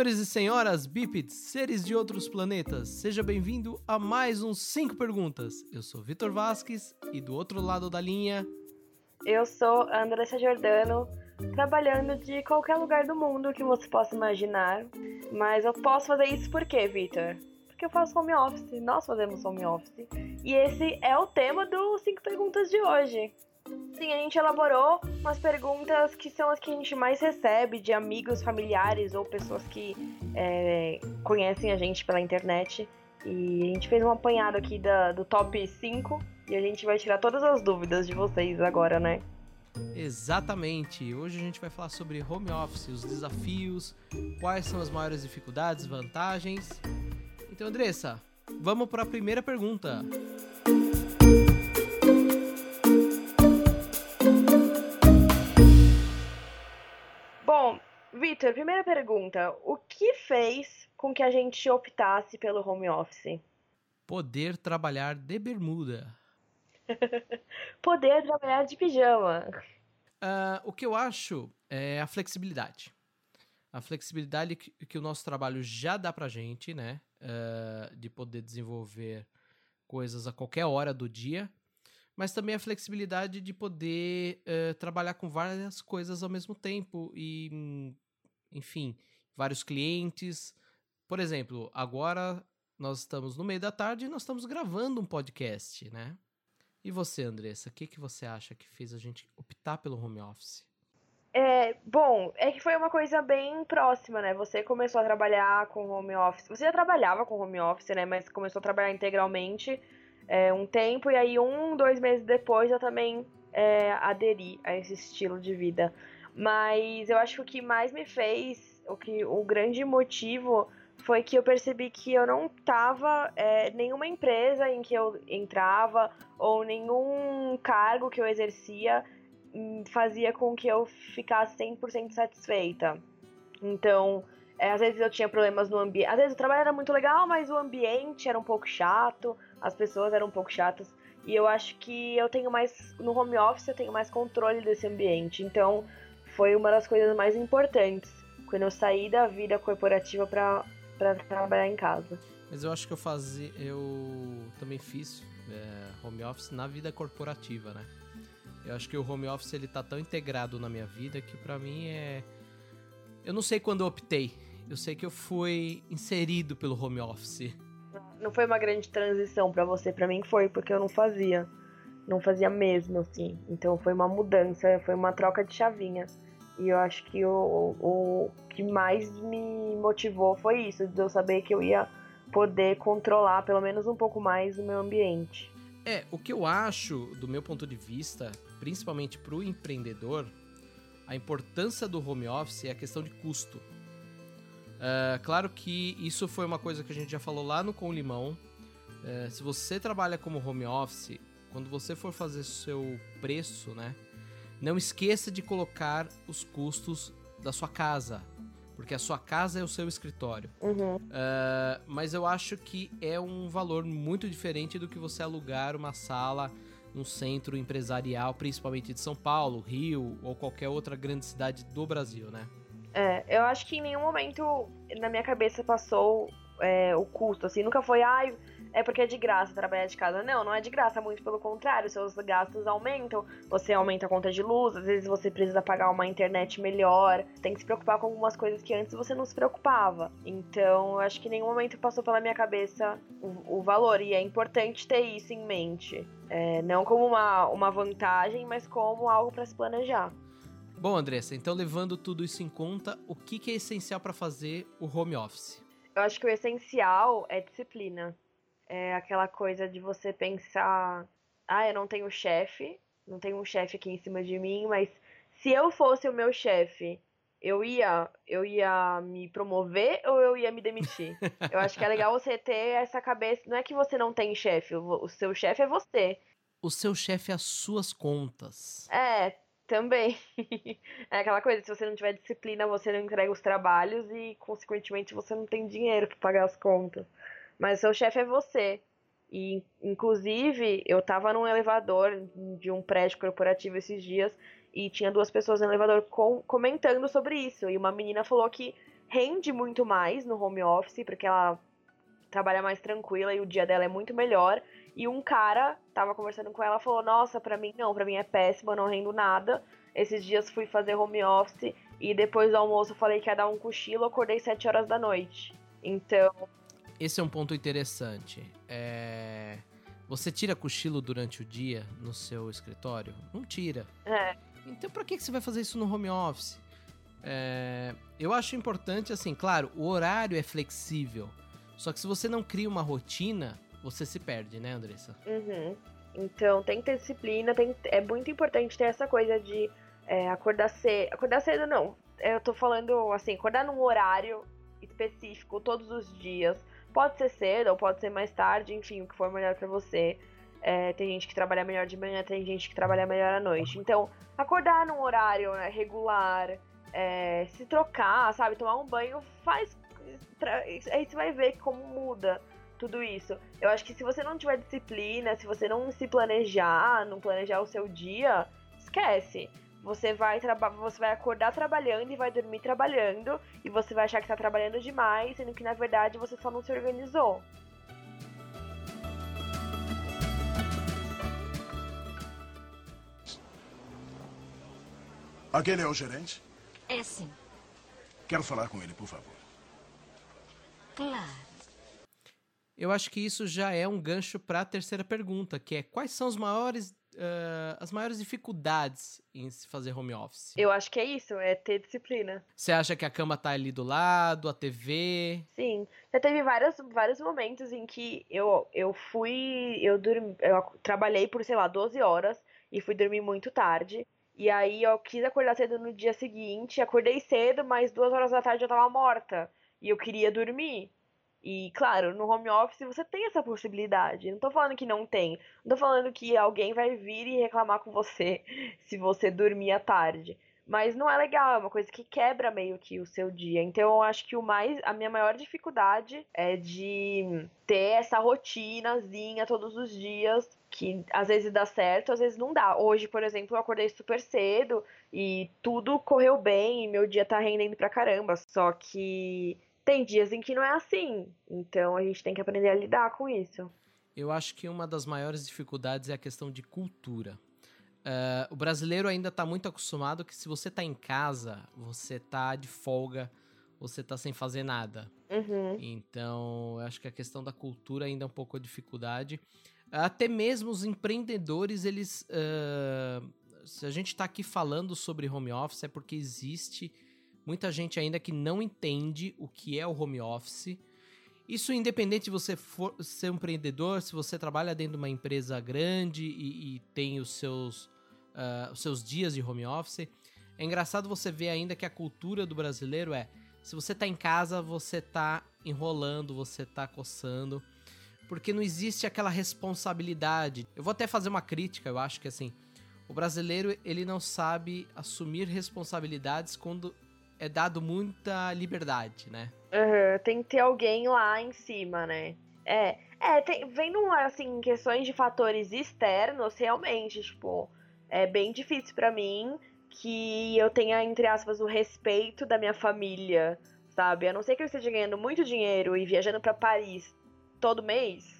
Senhores e senhoras, bípedes, seres de outros planetas, seja bem-vindo a mais uns 5 perguntas. Eu sou Vitor Vasques e do outro lado da linha. Eu sou Andressa Giordano, trabalhando de qualquer lugar do mundo que você possa imaginar. Mas eu posso fazer isso por quê, Vitor? Porque eu faço home office, nós fazemos home office. E esse é o tema dos 5 perguntas de hoje. Sim, a gente elaborou umas perguntas que são as que a gente mais recebe de amigos, familiares ou pessoas que é, conhecem a gente pela internet. E a gente fez um apanhado aqui da, do top 5 e a gente vai tirar todas as dúvidas de vocês agora, né? Exatamente. Hoje a gente vai falar sobre home office, os desafios, quais são as maiores dificuldades, vantagens. Então, Andressa, vamos para a primeira pergunta. Bom, Vitor, primeira pergunta. O que fez com que a gente optasse pelo home office? Poder trabalhar de bermuda. Poder trabalhar de pijama. Uh, o que eu acho é a flexibilidade. A flexibilidade que, que o nosso trabalho já dá pra gente, né? Uh, de poder desenvolver coisas a qualquer hora do dia mas também a flexibilidade de poder uh, trabalhar com várias coisas ao mesmo tempo e, enfim, vários clientes. Por exemplo, agora nós estamos no meio da tarde e nós estamos gravando um podcast, né? E você, Andressa, o que, que você acha que fez a gente optar pelo home office? É, bom, é que foi uma coisa bem próxima, né? Você começou a trabalhar com home office. Você já trabalhava com home office, né? Mas começou a trabalhar integralmente é, um tempo, e aí um, dois meses depois eu também é, aderi a esse estilo de vida. Mas eu acho que o que mais me fez, o que o grande motivo foi que eu percebi que eu não tava é, nenhuma empresa em que eu entrava ou nenhum cargo que eu exercia hum, fazia com que eu ficasse 100% satisfeita. Então, é, às vezes eu tinha problemas no ambiente. Às vezes o trabalho era muito legal, mas o ambiente era um pouco chato as pessoas eram um pouco chatas. E eu acho que eu tenho mais. No home office eu tenho mais controle desse ambiente. Então foi uma das coisas mais importantes quando eu saí da vida corporativa para trabalhar em casa. Mas eu acho que eu fazia. Eu também fiz é, home office na vida corporativa, né? Eu acho que o home office ele tá tão integrado na minha vida que para mim é. Eu não sei quando eu optei. Eu sei que eu fui inserido pelo home office não foi uma grande transição para você, para mim foi, porque eu não fazia. Não fazia mesmo, assim. Então foi uma mudança, foi uma troca de chavinha. E eu acho que o, o que mais me motivou foi isso, de eu saber que eu ia poder controlar pelo menos um pouco mais o meu ambiente. É, o que eu acho, do meu ponto de vista, principalmente para o empreendedor, a importância do home office é a questão de custo. Uh, claro que isso foi uma coisa que a gente já falou lá no Com Limão. Uh, se você trabalha como home office, quando você for fazer seu preço, né? Não esqueça de colocar os custos da sua casa. Porque a sua casa é o seu escritório. Uhum. Uh, mas eu acho que é um valor muito diferente do que você alugar uma sala num centro empresarial, principalmente de São Paulo, Rio ou qualquer outra grande cidade do Brasil, né? É, eu acho que em nenhum momento na minha cabeça passou é, o custo, assim, nunca foi, ai, é porque é de graça trabalhar de casa. Não, não é de graça, muito pelo contrário, seus gastos aumentam, você aumenta a conta de luz, às vezes você precisa pagar uma internet melhor, tem que se preocupar com algumas coisas que antes você não se preocupava. Então, eu acho que em nenhum momento passou pela minha cabeça o, o valor, e é importante ter isso em mente. É, não como uma, uma vantagem, mas como algo para se planejar. Bom, Andressa, então levando tudo isso em conta, o que, que é essencial para fazer o home office? Eu acho que o essencial é disciplina. É aquela coisa de você pensar: ah, eu não tenho chefe, não tenho um chefe aqui em cima de mim, mas se eu fosse o meu chefe, eu ia, eu ia me promover ou eu ia me demitir? eu acho que é legal você ter essa cabeça. Não é que você não tem chefe, o seu chefe é você. O seu chefe é as suas contas. É, também. é aquela coisa, se você não tiver disciplina, você não entrega os trabalhos e, consequentemente, você não tem dinheiro para pagar as contas. Mas seu chefe é você. E, inclusive, eu tava num elevador de um prédio corporativo esses dias e tinha duas pessoas no elevador com, comentando sobre isso. E uma menina falou que rende muito mais no home office, porque ela trabalha mais tranquila e o dia dela é muito melhor. E um cara tava conversando com ela falou: Nossa, pra mim não, pra mim é péssimo, eu não rendo nada. Esses dias fui fazer home office e depois do almoço falei que ia dar um cochilo, acordei 7 horas da noite. Então. Esse é um ponto interessante. É... Você tira cochilo durante o dia no seu escritório? Não tira. É. Então, pra que você vai fazer isso no home office? É... Eu acho importante, assim, claro, o horário é flexível. Só que se você não cria uma rotina, você se perde, né, Andressa? Uhum. Então, tem que ter disciplina, tem... é muito importante ter essa coisa de é, acordar cedo. Acordar cedo, não. Eu tô falando, assim, acordar num horário específico todos os dias. Pode ser cedo ou pode ser mais tarde, enfim, o que for melhor para você. É, tem gente que trabalha melhor de manhã, tem gente que trabalha melhor à noite. Então, acordar num horário né, regular, é, se trocar, sabe, tomar um banho, faz. Aí você vai ver como muda tudo isso. Eu acho que se você não tiver disciplina, se você não se planejar, não planejar o seu dia, esquece. Você vai, você vai acordar trabalhando e vai dormir trabalhando, e você vai achar que está trabalhando demais, sendo que na verdade você só não se organizou. Aquele é o gerente? É sim. Quero falar com ele, por favor. Claro. Eu acho que isso já é um gancho para a terceira pergunta, que é quais são os maiores uh, as maiores dificuldades em se fazer home office? Eu acho que é isso, é ter disciplina. Você acha que a cama tá ali do lado, a TV? Sim. Já teve vários, vários momentos em que eu, eu fui. Eu, dormi, eu trabalhei por, sei lá, 12 horas e fui dormir muito tarde. E aí eu quis acordar cedo no dia seguinte, acordei cedo, mas duas horas da tarde eu tava morta. E eu queria dormir. E, claro, no home office você tem essa possibilidade. Não tô falando que não tem. Não tô falando que alguém vai vir e reclamar com você se você dormir à tarde. Mas não é legal, é uma coisa que quebra meio que o seu dia. Então eu acho que o mais. A minha maior dificuldade é de ter essa rotinazinha todos os dias. Que às vezes dá certo, às vezes não dá. Hoje, por exemplo, eu acordei super cedo e tudo correu bem e meu dia tá rendendo pra caramba. Só que tem dias em que não é assim. Então a gente tem que aprender a lidar com isso. Eu acho que uma das maiores dificuldades é a questão de cultura. Uh, o brasileiro ainda está muito acostumado que se você está em casa, você está de folga, você está sem fazer nada. Uhum. Então, eu acho que a questão da cultura ainda é um pouco a dificuldade. Até mesmo os empreendedores, eles. Uh, se a gente está aqui falando sobre home office, é porque existe muita gente ainda que não entende o que é o home office. Isso independente de você for, ser um empreendedor, se você trabalha dentro de uma empresa grande e, e tem os seus, uh, os seus dias de home office. É engraçado você ver ainda que a cultura do brasileiro é: se você tá em casa, você tá enrolando, você tá coçando, porque não existe aquela responsabilidade. Eu vou até fazer uma crítica, eu acho que assim, o brasileiro ele não sabe assumir responsabilidades quando é dado muita liberdade, né? Uhum, tem que ter alguém lá em cima, né? É, é tem, vendo assim, questões de fatores externos, realmente, tipo, é bem difícil para mim que eu tenha, entre aspas, o respeito da minha família, sabe? A não ser que eu esteja ganhando muito dinheiro e viajando para Paris todo mês.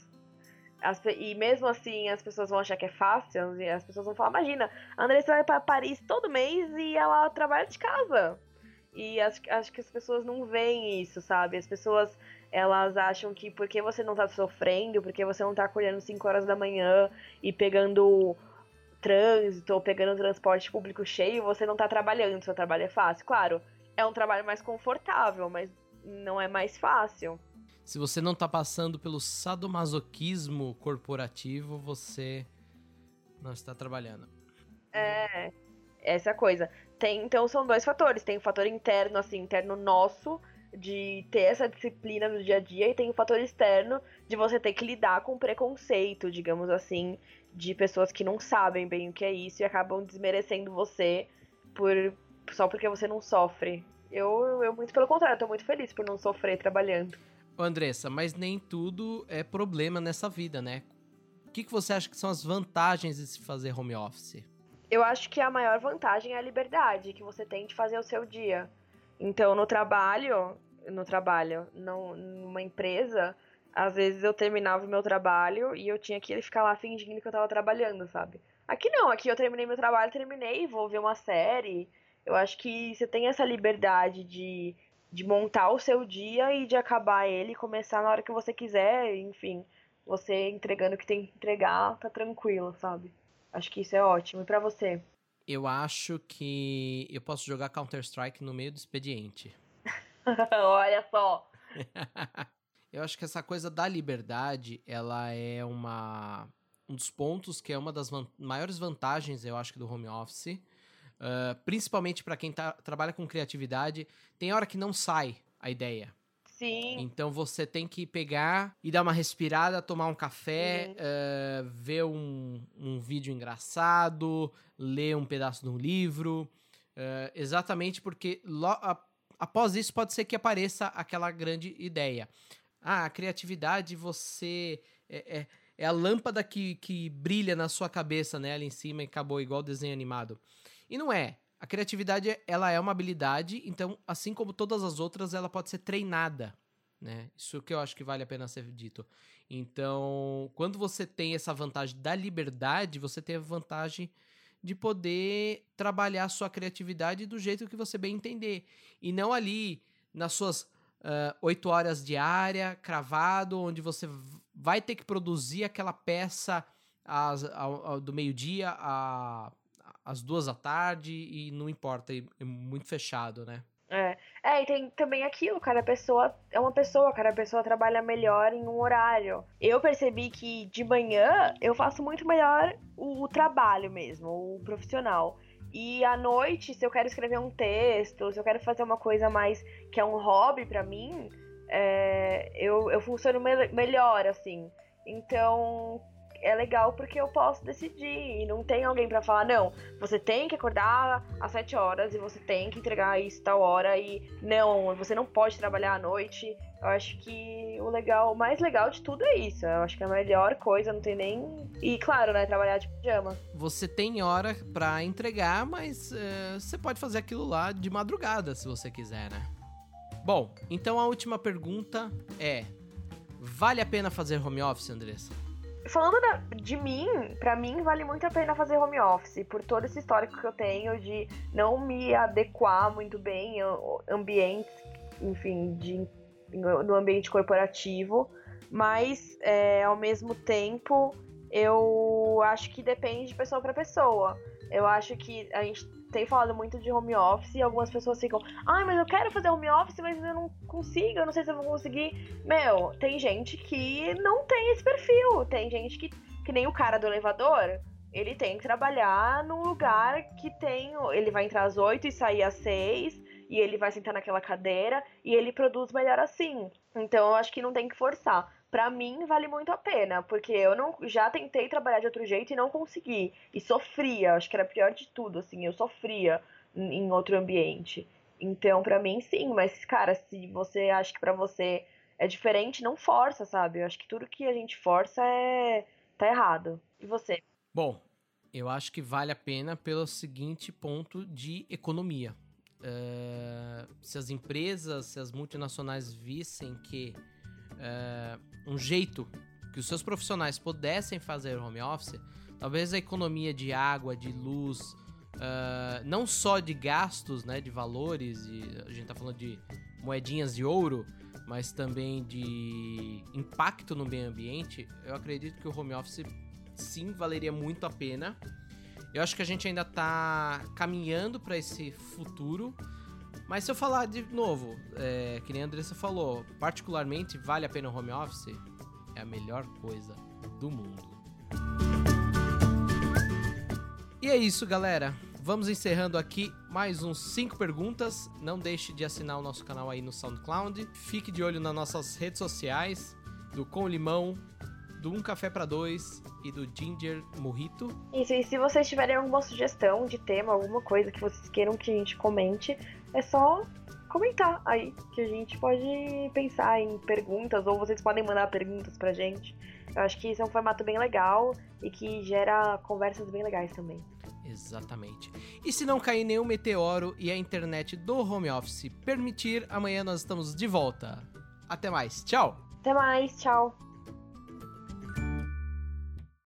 As, e mesmo assim as pessoas vão achar que é fácil, as pessoas vão falar, imagina, a Andressa vai para Paris todo mês e ela trabalha de casa. E acho, acho que as pessoas não veem isso, sabe? As pessoas elas acham que porque você não tá sofrendo, porque você não tá acordando 5 horas da manhã e pegando trânsito ou pegando transporte público cheio, você não tá trabalhando, seu trabalho é fácil. Claro, é um trabalho mais confortável, mas não é mais fácil. Se você não tá passando pelo sadomasoquismo corporativo, você não está trabalhando. É, essa coisa. Tem, então são dois fatores. Tem o fator interno, assim, interno nosso, de ter essa disciplina no dia a dia, e tem o fator externo de você ter que lidar com preconceito, digamos assim, de pessoas que não sabem bem o que é isso e acabam desmerecendo você por só porque você não sofre. Eu, eu muito pelo contrário, tô muito feliz por não sofrer trabalhando. Andressa, mas nem tudo é problema nessa vida, né? O que, que você acha que são as vantagens de se fazer home office? Eu acho que a maior vantagem é a liberdade que você tem de fazer o seu dia. Então, no trabalho, no trabalho, não, numa empresa, às vezes eu terminava o meu trabalho e eu tinha que ficar lá fingindo que eu tava trabalhando, sabe? Aqui não, aqui eu terminei meu trabalho, terminei, vou ver uma série. Eu acho que você tem essa liberdade de, de montar o seu dia e de acabar ele começar na hora que você quiser, enfim. Você entregando o que tem que entregar, tá tranquilo, sabe? Acho que isso é ótimo. E pra você? Eu acho que eu posso jogar Counter-Strike no meio do expediente. Olha só. eu acho que essa coisa da liberdade, ela é uma um dos pontos que é uma das van maiores vantagens, eu acho do home office, uh, principalmente para quem tá, trabalha com criatividade, tem hora que não sai a ideia. Sim. Então você tem que pegar e dar uma respirada, tomar um café, uhum. uh, ver um, um vídeo engraçado, ler um pedaço de um livro. Uh, exatamente porque após isso pode ser que apareça aquela grande ideia. Ah, a criatividade você. É, é, é, a lâmpada que, que brilha na sua cabeça, né? Ali em cima e acabou igual desenho animado. E não é. A criatividade, ela é uma habilidade, então, assim como todas as outras, ela pode ser treinada, né? Isso que eu acho que vale a pena ser dito. Então, quando você tem essa vantagem da liberdade, você tem a vantagem de poder trabalhar a sua criatividade do jeito que você bem entender. E não ali nas suas oito uh, horas diária, cravado, onde você vai ter que produzir aquela peça às, ao, ao, do meio-dia às duas da tarde e não importa, é muito fechado, né? É. é, e tem também aquilo, cada pessoa é uma pessoa, cada pessoa trabalha melhor em um horário. Eu percebi que de manhã eu faço muito melhor o, o trabalho mesmo, o profissional. E à noite, se eu quero escrever um texto, se eu quero fazer uma coisa mais que é um hobby para mim, é, eu, eu funciono me melhor, assim. Então, é legal porque eu posso decidir e não tem alguém para falar, não, você tem que acordar às 7 horas e você tem que entregar isso tal hora e não, você não pode trabalhar à noite. Eu acho que o legal, o mais legal de tudo é isso. Eu acho que é a melhor coisa, não tem nem. E claro, né, trabalhar de pijama. Você tem hora para entregar, mas uh, você pode fazer aquilo lá de madrugada, se você quiser, né? Bom, então a última pergunta é: vale a pena fazer home office, Andressa? Falando da, de mim, para mim vale muito a pena fazer home office, por todo esse histórico que eu tenho de não me adequar muito bem a ambientes, enfim, de, no ambiente corporativo, mas é, ao mesmo tempo eu acho que depende de pessoa para pessoa. Eu acho que a gente tem falado muito de home office e algumas pessoas ficam, ai, mas eu quero fazer home office, mas eu não consigo, eu não sei se eu vou conseguir. Meu, tem gente que não tem esse perfil, tem gente que, que nem o cara do elevador, ele tem que trabalhar num lugar que tem. Ele vai entrar às 8 e sair às 6, e ele vai sentar naquela cadeira, e ele produz melhor assim. Então eu acho que não tem que forçar para mim vale muito a pena, porque eu não já tentei trabalhar de outro jeito e não consegui e sofria, acho que era pior de tudo, assim, eu sofria em outro ambiente. Então, para mim sim, mas cara, se você acha que para você é diferente, não força, sabe? Eu acho que tudo que a gente força é tá errado. E você? Bom, eu acho que vale a pena pelo seguinte ponto de economia. Uh, se as empresas, se as multinacionais vissem que uh, um jeito que os seus profissionais pudessem fazer home office, talvez a economia de água, de luz, uh, não só de gastos, né, de valores, e a gente tá falando de moedinhas de ouro, mas também de impacto no meio ambiente, eu acredito que o home office sim valeria muito a pena. Eu acho que a gente ainda tá caminhando para esse futuro, mas se eu falar de novo, é, que nem a Andressa falou, particularmente vale a pena o home office? É a melhor coisa do mundo. E é isso, galera. Vamos encerrando aqui mais uns 5 perguntas. Não deixe de assinar o nosso canal aí no SoundCloud. Fique de olho nas nossas redes sociais, do Com Limão, do Um Café para Dois e do Ginger Mojito. Isso, e se vocês tiverem alguma sugestão de tema, alguma coisa que vocês queiram que a gente comente, é só comentar aí, que a gente pode pensar em perguntas, ou vocês podem mandar perguntas pra gente. Eu acho que isso é um formato bem legal e que gera conversas bem legais também. Exatamente. E se não cair nenhum meteoro e a internet do home office permitir, amanhã nós estamos de volta. Até mais. Tchau. Até mais. Tchau.